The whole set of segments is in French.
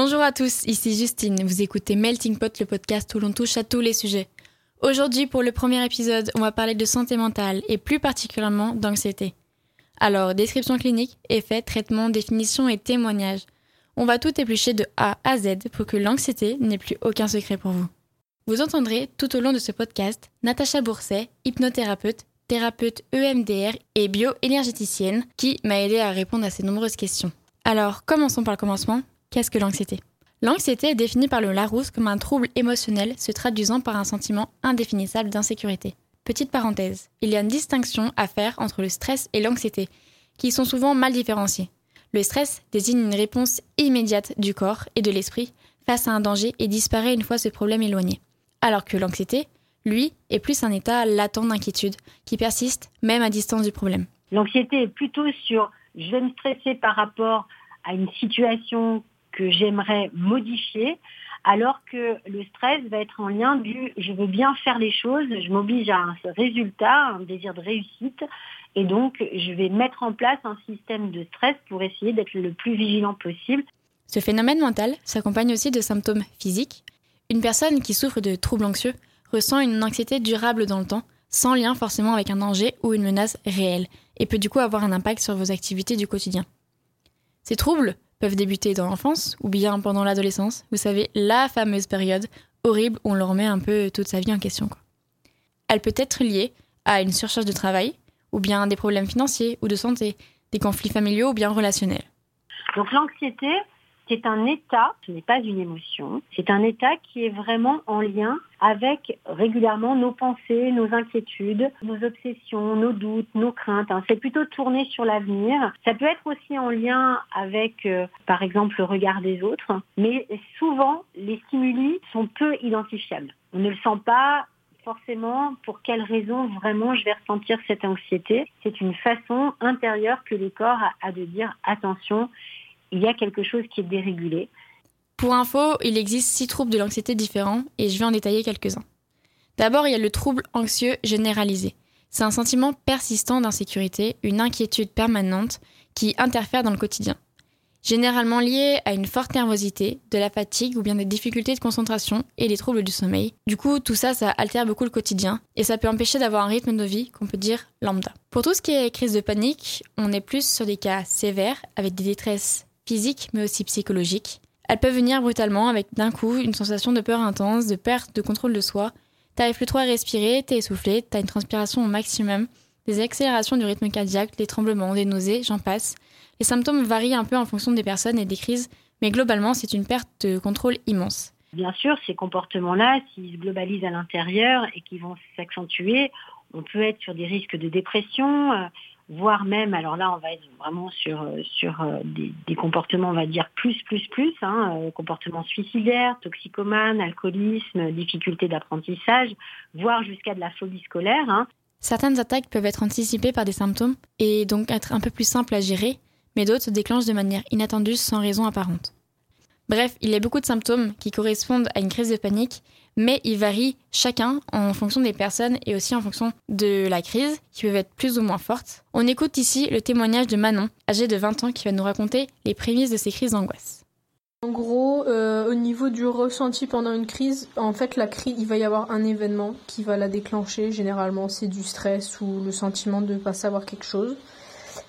Bonjour à tous, ici Justine. Vous écoutez Melting Pot, le podcast où l'on touche à tous les sujets. Aujourd'hui, pour le premier épisode, on va parler de santé mentale et plus particulièrement d'anxiété. Alors, description clinique, effet, traitement, définition et témoignage. On va tout éplucher de A à Z pour que l'anxiété n'ait plus aucun secret pour vous. Vous entendrez tout au long de ce podcast Natacha Bourset, hypnothérapeute, thérapeute EMDR et bioénergéticienne, qui m'a aidé à répondre à ces nombreuses questions. Alors, commençons par le commencement. Qu'est-ce que l'anxiété? L'anxiété est définie par le Larousse comme un trouble émotionnel se traduisant par un sentiment indéfinissable d'insécurité. Petite parenthèse, il y a une distinction à faire entre le stress et l'anxiété, qui sont souvent mal différenciés. Le stress désigne une réponse immédiate du corps et de l'esprit face à un danger et disparaît une fois ce problème éloigné. Alors que l'anxiété, lui, est plus un état latent d'inquiétude qui persiste même à distance du problème. L'anxiété est plutôt sur je vais me stresser par rapport à une situation que j'aimerais modifier, alors que le stress va être en lien du je veux bien faire les choses, je m'oblige à un résultat, un désir de réussite, et donc je vais mettre en place un système de stress pour essayer d'être le plus vigilant possible. Ce phénomène mental s'accompagne aussi de symptômes physiques. Une personne qui souffre de troubles anxieux ressent une anxiété durable dans le temps, sans lien forcément avec un danger ou une menace réelle, et peut du coup avoir un impact sur vos activités du quotidien. Ces troubles peuvent débuter dans l'enfance ou bien pendant l'adolescence. Vous savez, la fameuse période horrible où on leur met un peu toute sa vie en question. Elle peut être liée à une surcharge de travail, ou bien des problèmes financiers ou de santé, des conflits familiaux ou bien relationnels. Donc l'anxiété, c'est un état, ce n'est pas une émotion, c'est un état qui est vraiment en lien avec régulièrement nos pensées, nos inquiétudes, nos obsessions, nos doutes, nos craintes. Hein. C'est plutôt tourné sur l'avenir. Ça peut être aussi en lien avec, euh, par exemple, le regard des autres, mais souvent, les stimuli sont peu identifiables. On ne le sent pas forcément pour quelle raison vraiment je vais ressentir cette anxiété. C'est une façon intérieure que le corps a de dire attention, il y a quelque chose qui est dérégulé. Pour info, il existe six troubles de l'anxiété différents et je vais en détailler quelques-uns. D'abord, il y a le trouble anxieux généralisé. C'est un sentiment persistant d'insécurité, une inquiétude permanente qui interfère dans le quotidien. Généralement lié à une forte nervosité, de la fatigue ou bien des difficultés de concentration et des troubles du sommeil. Du coup, tout ça, ça altère beaucoup le quotidien et ça peut empêcher d'avoir un rythme de vie qu'on peut dire lambda. Pour tout ce qui est crise de panique, on est plus sur des cas sévères avec des détresses physiques mais aussi psychologiques. Elles peuvent venir brutalement avec d'un coup une sensation de peur intense, de perte de contrôle de soi. T'arrives plus trop à respirer, t'es essoufflé, t'as une transpiration au maximum, des accélérations du rythme cardiaque, des tremblements, des nausées, j'en passe. Les symptômes varient un peu en fonction des personnes et des crises, mais globalement c'est une perte de contrôle immense. Bien sûr, ces comportements-là, s'ils se globalisent à l'intérieur et qui vont s'accentuer, on peut être sur des risques de dépression, euh, voire même, alors là, on va être vraiment sur, euh, sur euh, des, comportements, on va dire, plus, plus, plus, hein, euh, comportements suicidaires, toxicomanes, alcoolisme, difficultés d'apprentissage, voire jusqu'à de la phobie scolaire. Hein. Certaines attaques peuvent être anticipées par des symptômes et donc être un peu plus simples à gérer, mais d'autres se déclenchent de manière inattendue sans raison apparente. Bref, il y a beaucoup de symptômes qui correspondent à une crise de panique, mais ils varient chacun en fonction des personnes et aussi en fonction de la crise, qui peuvent être plus ou moins fortes. On écoute ici le témoignage de Manon, âgée de 20 ans, qui va nous raconter les prémices de ces crises d'angoisse. En gros, euh, au niveau du ressenti pendant une crise, en fait, la crise, il va y avoir un événement qui va la déclencher. Généralement, c'est du stress ou le sentiment de ne pas savoir quelque chose.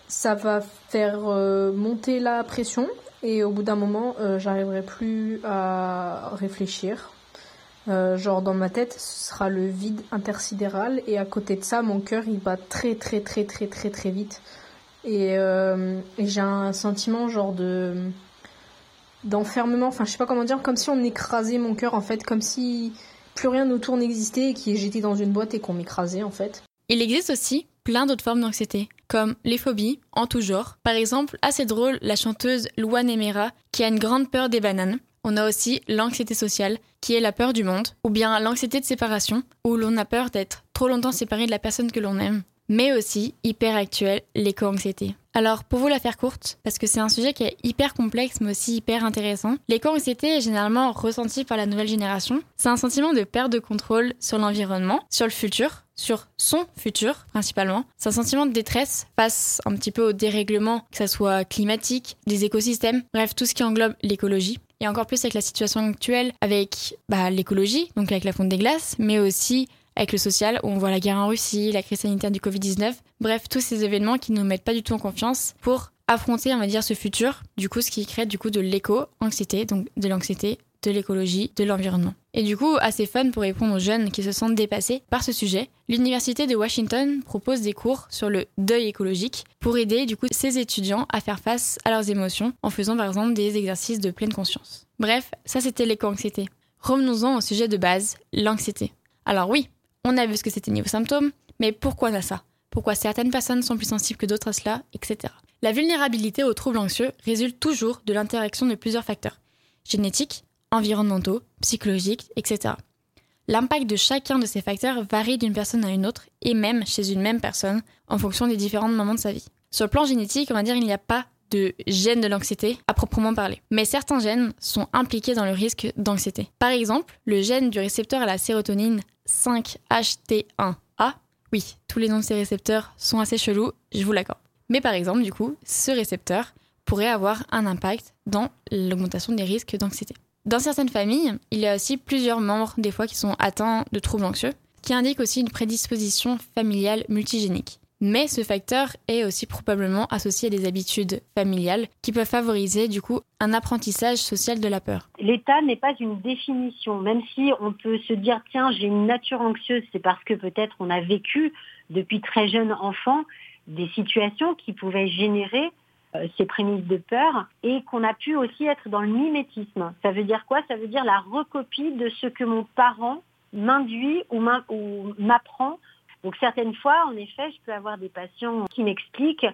Ça va faire euh, monter la pression et au bout d'un moment, euh, j'arriverai plus à réfléchir. Euh, genre dans ma tête, ce sera le vide intersidéral et à côté de ça, mon cœur il bat très très très très très très vite et, euh, et j'ai un sentiment genre de d'enfermement. Enfin, je sais pas comment dire, comme si on écrasait mon cœur en fait, comme si plus rien autour n'existait et que j'étais dans une boîte et qu'on m'écrasait en fait. Il existe aussi plein d'autres formes d'anxiété, comme les phobies, en tout genre. Par exemple, assez drôle, la chanteuse Luan Emera, qui a une grande peur des bananes. On a aussi l'anxiété sociale, qui est la peur du monde, ou bien l'anxiété de séparation, où l'on a peur d'être trop longtemps séparé de la personne que l'on aime, mais aussi, hyper actuel, l'éco-anxiété. Alors, pour vous la faire courte, parce que c'est un sujet qui est hyper complexe mais aussi hyper intéressant, l'éco-anxiété est généralement ressentie par la nouvelle génération. C'est un sentiment de perte de contrôle sur l'environnement, sur le futur, sur son futur principalement. C'est un sentiment de détresse face un petit peu au dérèglement, que ce soit climatique, des écosystèmes, bref, tout ce qui englobe l'écologie. Et encore plus avec la situation actuelle, avec bah, l'écologie, donc avec la fonte des glaces, mais aussi avec le social, où on voit la guerre en Russie, la crise sanitaire du Covid-19, bref, tous ces événements qui ne nous mettent pas du tout en confiance pour affronter, on va dire, ce futur, du coup, ce qui crée du coup de l'éco-anxiété, donc de l'anxiété, de l'écologie, de l'environnement. Et du coup, assez fun pour répondre aux jeunes qui se sentent dépassés par ce sujet, l'Université de Washington propose des cours sur le deuil écologique pour aider du coup ces étudiants à faire face à leurs émotions en faisant par exemple des exercices de pleine conscience. Bref, ça c'était l'éco-anxiété. Revenons-en au sujet de base, l'anxiété. Alors oui, on a vu ce que c'était niveau symptômes, mais pourquoi on a ça? Pourquoi certaines personnes sont plus sensibles que d'autres à cela, etc. La vulnérabilité aux troubles anxieux résulte toujours de l'interaction de plusieurs facteurs génétiques, environnementaux, psychologiques, etc. L'impact de chacun de ces facteurs varie d'une personne à une autre et même chez une même personne en fonction des différents moments de sa vie. Sur le plan génétique, on va dire il n'y a pas de gène de l'anxiété à proprement parler. Mais certains gènes sont impliqués dans le risque d'anxiété. Par exemple, le gène du récepteur à la sérotonine 5HT1A. Oui, tous les noms de ces récepteurs sont assez chelous, je vous l'accorde. Mais par exemple, du coup, ce récepteur pourrait avoir un impact dans l'augmentation des risques d'anxiété. Dans certaines familles, il y a aussi plusieurs membres, des fois, qui sont atteints de troubles anxieux, qui indiquent aussi une prédisposition familiale multigénique. Mais ce facteur est aussi probablement associé à des habitudes familiales qui peuvent favoriser du coup un apprentissage social de la peur. L'état n'est pas une définition, même si on peut se dire tiens j'ai une nature anxieuse, c'est parce que peut-être on a vécu depuis très jeune enfant des situations qui pouvaient générer ces prémices de peur et qu'on a pu aussi être dans le mimétisme. Ça veut dire quoi? Ça veut dire la recopie de ce que mon parent m'induit ou m'apprend. Donc certaines fois, en effet, je peux avoir des patients qui m'expliquent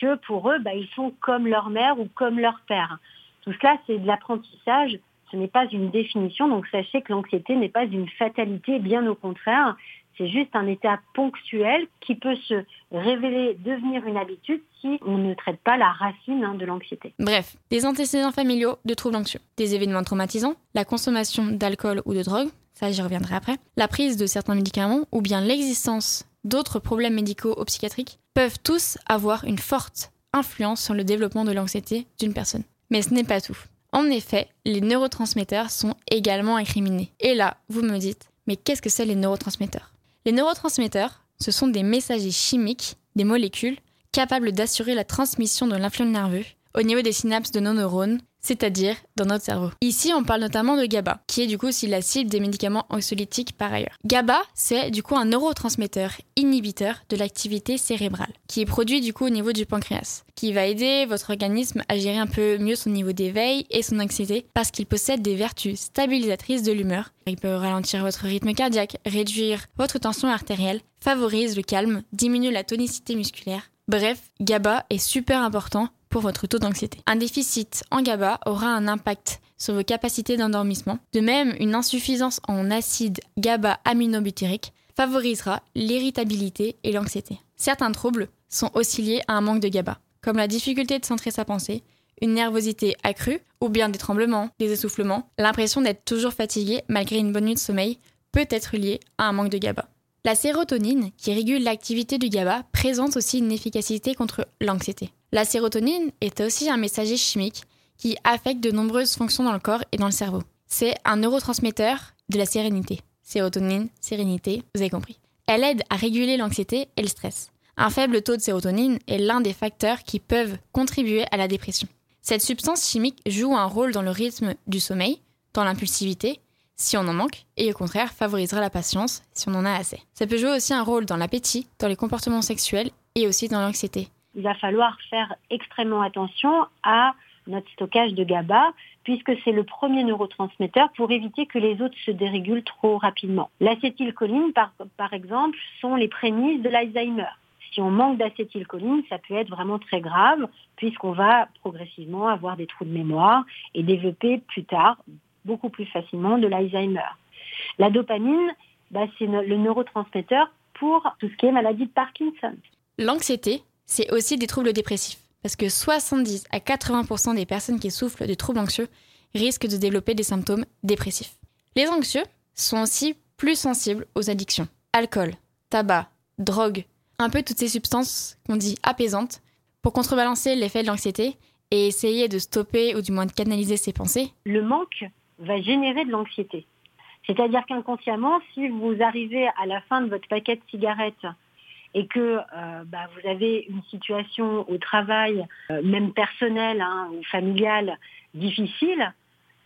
que pour eux, bah, ils sont comme leur mère ou comme leur père. Tout cela, c'est de l'apprentissage, ce n'est pas une définition, donc sachez que l'anxiété n'est pas une fatalité, bien au contraire, c'est juste un état ponctuel qui peut se révéler devenir une habitude si on ne traite pas la racine hein, de l'anxiété. Bref, des antécédents familiaux de troubles anxieux, des événements traumatisants, la consommation d'alcool ou de drogue, ça j'y reviendrai après, la prise de certains médicaments ou bien l'existence d'autres problèmes médicaux ou psychiatriques peuvent tous avoir une forte influence sur le développement de l'anxiété d'une personne. Mais ce n'est pas tout. En effet, les neurotransmetteurs sont également incriminés. Et là, vous me dites, mais qu'est-ce que c'est les neurotransmetteurs? Les neurotransmetteurs, ce sont des messagers chimiques, des molécules, capables d'assurer la transmission de l'influence nerveux au niveau des synapses de nos neurones c'est-à-dire dans notre cerveau. Ici, on parle notamment de GABA, qui est du coup aussi la cible des médicaments anxiolytiques par ailleurs. GABA, c'est du coup un neurotransmetteur inhibiteur de l'activité cérébrale, qui est produit du coup au niveau du pancréas, qui va aider votre organisme à gérer un peu mieux son niveau d'éveil et son anxiété, parce qu'il possède des vertus stabilisatrices de l'humeur. Il peut ralentir votre rythme cardiaque, réduire votre tension artérielle, favorise le calme, diminue la tonicité musculaire. Bref, GABA est super important pour votre taux d'anxiété. Un déficit en GABA aura un impact sur vos capacités d'endormissement. De même, une insuffisance en acide GABA-aminobutyrique favorisera l'irritabilité et l'anxiété. Certains troubles sont aussi liés à un manque de GABA, comme la difficulté de centrer sa pensée, une nervosité accrue, ou bien des tremblements, des essoufflements. L'impression d'être toujours fatigué malgré une bonne nuit de sommeil peut être liée à un manque de GABA. La sérotonine, qui régule l'activité du GABA, présente aussi une efficacité contre l'anxiété. La sérotonine est aussi un messager chimique qui affecte de nombreuses fonctions dans le corps et dans le cerveau. C'est un neurotransmetteur de la sérénité. Sérotonine, sérénité, vous avez compris. Elle aide à réguler l'anxiété et le stress. Un faible taux de sérotonine est l'un des facteurs qui peuvent contribuer à la dépression. Cette substance chimique joue un rôle dans le rythme du sommeil, dans l'impulsivité, si on en manque, et au contraire favorisera la patience si on en a assez. Ça peut jouer aussi un rôle dans l'appétit, dans les comportements sexuels et aussi dans l'anxiété il va falloir faire extrêmement attention à notre stockage de GABA, puisque c'est le premier neurotransmetteur pour éviter que les autres se dérégulent trop rapidement. L'acétylcholine, par, par exemple, sont les prémices de l'Alzheimer. Si on manque d'acétylcholine, ça peut être vraiment très grave, puisqu'on va progressivement avoir des trous de mémoire et développer plus tard, beaucoup plus facilement, de l'Alzheimer. La dopamine, bah, c'est le neurotransmetteur pour tout ce qui est maladie de Parkinson. L'anxiété, c'est aussi des troubles dépressifs. Parce que 70 à 80% des personnes qui souffrent de troubles anxieux risquent de développer des symptômes dépressifs. Les anxieux sont aussi plus sensibles aux addictions. Alcool, tabac, drogue, un peu toutes ces substances qu'on dit apaisantes pour contrebalancer l'effet de l'anxiété et essayer de stopper ou du moins de canaliser ses pensées, le manque va générer de l'anxiété. C'est-à-dire qu'inconsciemment, si vous arrivez à la fin de votre paquet de cigarettes et que euh, bah, vous avez une situation au travail, euh, même personnelle hein, ou familiale, difficile,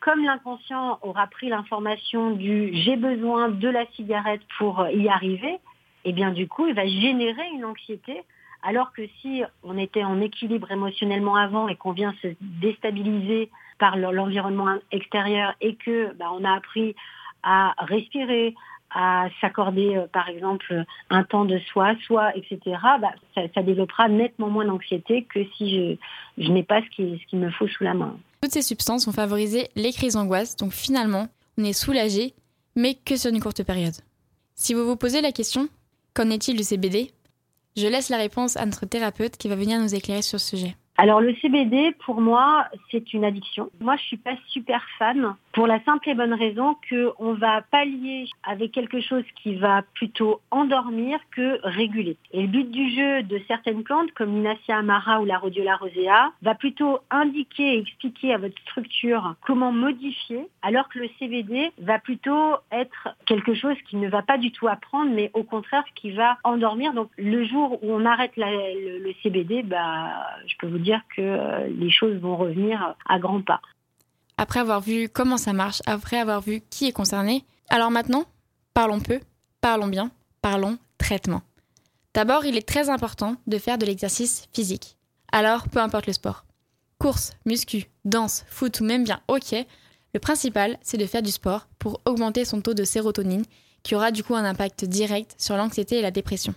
comme l'inconscient aura pris l'information du j'ai besoin de la cigarette pour y arriver, eh bien du coup, il va générer une anxiété. Alors que si on était en équilibre émotionnellement avant et qu'on vient se déstabiliser par l'environnement extérieur et que bah, on a appris à respirer, à s'accorder euh, par exemple un temps de soi, soi, etc., bah, ça, développera nettement moins d'anxiété que si je, n'ai pas ce qu'il ce me faut sous la main. Toutes ces substances vont favoriser les crises d'angoisse, donc finalement, on est soulagé, mais que sur une courte période. Si vous vous posez la question, qu'en est-il du CBD Je laisse la réponse à notre thérapeute qui va venir nous éclairer sur ce sujet. Alors le CBD, pour moi, c'est une addiction. Moi, je suis pas super fan pour la simple et bonne raison qu'on va pallier avec quelque chose qui va plutôt endormir que réguler. Et le but du jeu de certaines plantes, comme l'Inacia amara ou la Rhodiola rosea, va plutôt indiquer et expliquer à votre structure comment modifier, alors que le CBD va plutôt être quelque chose qui ne va pas du tout apprendre, mais au contraire qui va endormir. Donc le jour où on arrête le, CBD, bah, je peux vous dire que euh, les choses vont revenir à grands pas. Après avoir vu comment ça marche, après avoir vu qui est concerné, alors maintenant, parlons peu, parlons bien, parlons traitement. D'abord, il est très important de faire de l'exercice physique. Alors, peu importe le sport. Course, muscu, danse, foot ou même bien hockey, le principal, c'est de faire du sport pour augmenter son taux de sérotonine, qui aura du coup un impact direct sur l'anxiété et la dépression.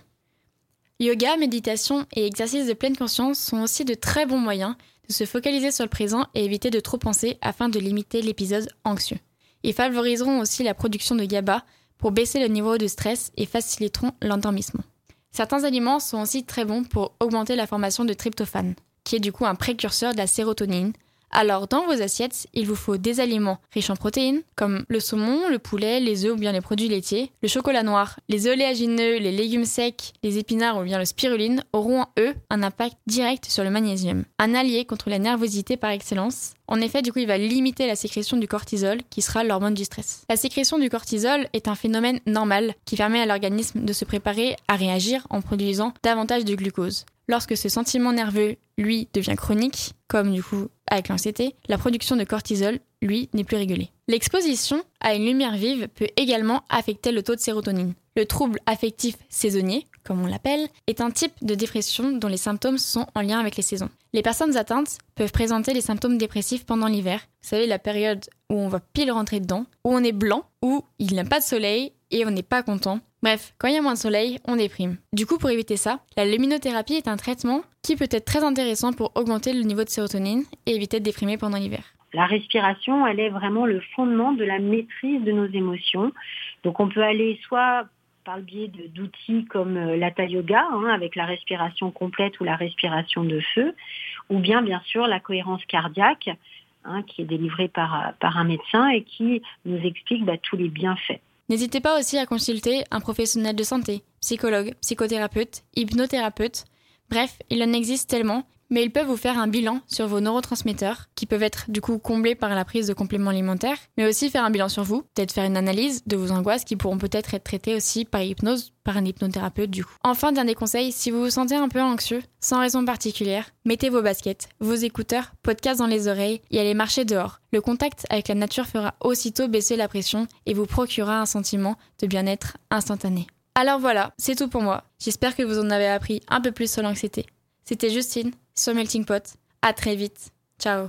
Yoga, méditation et exercice de pleine conscience sont aussi de très bons moyens de se focaliser sur le présent et éviter de trop penser afin de limiter l'épisode anxieux. Ils favoriseront aussi la production de GABA pour baisser le niveau de stress et faciliteront l'endormissement. Certains aliments sont aussi très bons pour augmenter la formation de tryptophane, qui est du coup un précurseur de la sérotonine, alors dans vos assiettes, il vous faut des aliments riches en protéines, comme le saumon, le poulet, les œufs ou bien les produits laitiers. Le chocolat noir, les oléagineux, les légumes secs, les épinards ou bien le spiruline auront eux un impact direct sur le magnésium, un allié contre la nervosité par excellence. En effet, du coup, il va limiter la sécrétion du cortisol, qui sera l'hormone du stress. La sécrétion du cortisol est un phénomène normal qui permet à l'organisme de se préparer à réagir en produisant davantage de glucose. Lorsque ce sentiment nerveux, lui, devient chronique, comme du coup avec l'anxiété, la production de cortisol, lui, n'est plus régulée. L'exposition à une lumière vive peut également affecter le taux de sérotonine. Le trouble affectif saisonnier, comme on l'appelle, est un type de dépression dont les symptômes sont en lien avec les saisons. Les personnes atteintes peuvent présenter les symptômes dépressifs pendant l'hiver. Vous savez, la période où on va pile rentrer dedans, où on est blanc, où il n'y a pas de soleil et on n'est pas content. Bref, quand il y a moins de soleil, on déprime. Du coup, pour éviter ça, la luminothérapie est un traitement qui peut être très intéressant pour augmenter le niveau de sérotonine et éviter de déprimer pendant l'hiver. La respiration, elle est vraiment le fondement de la maîtrise de nos émotions. Donc on peut aller soit par le biais d'outils comme euh, l'Hatha Yoga, hein, avec la respiration complète ou la respiration de feu, ou bien bien sûr la cohérence cardiaque, hein, qui est délivrée par, par un médecin et qui nous explique bah, tous les bienfaits. N'hésitez pas aussi à consulter un professionnel de santé, psychologue, psychothérapeute, hypnothérapeute. Bref, il en existe tellement mais ils peuvent vous faire un bilan sur vos neurotransmetteurs, qui peuvent être du coup comblés par la prise de compléments alimentaires, mais aussi faire un bilan sur vous, peut-être faire une analyse de vos angoisses qui pourront peut-être être traitées aussi par hypnose, par un hypnothérapeute du coup. Enfin, dernier conseil, si vous vous sentez un peu anxieux, sans raison particulière, mettez vos baskets, vos écouteurs, podcast dans les oreilles et allez marcher dehors. Le contact avec la nature fera aussitôt baisser la pression et vous procurera un sentiment de bien-être instantané. Alors voilà, c'est tout pour moi. J'espère que vous en avez appris un peu plus sur l'anxiété. C'était Justine sur Melting Pot. À très vite. Ciao.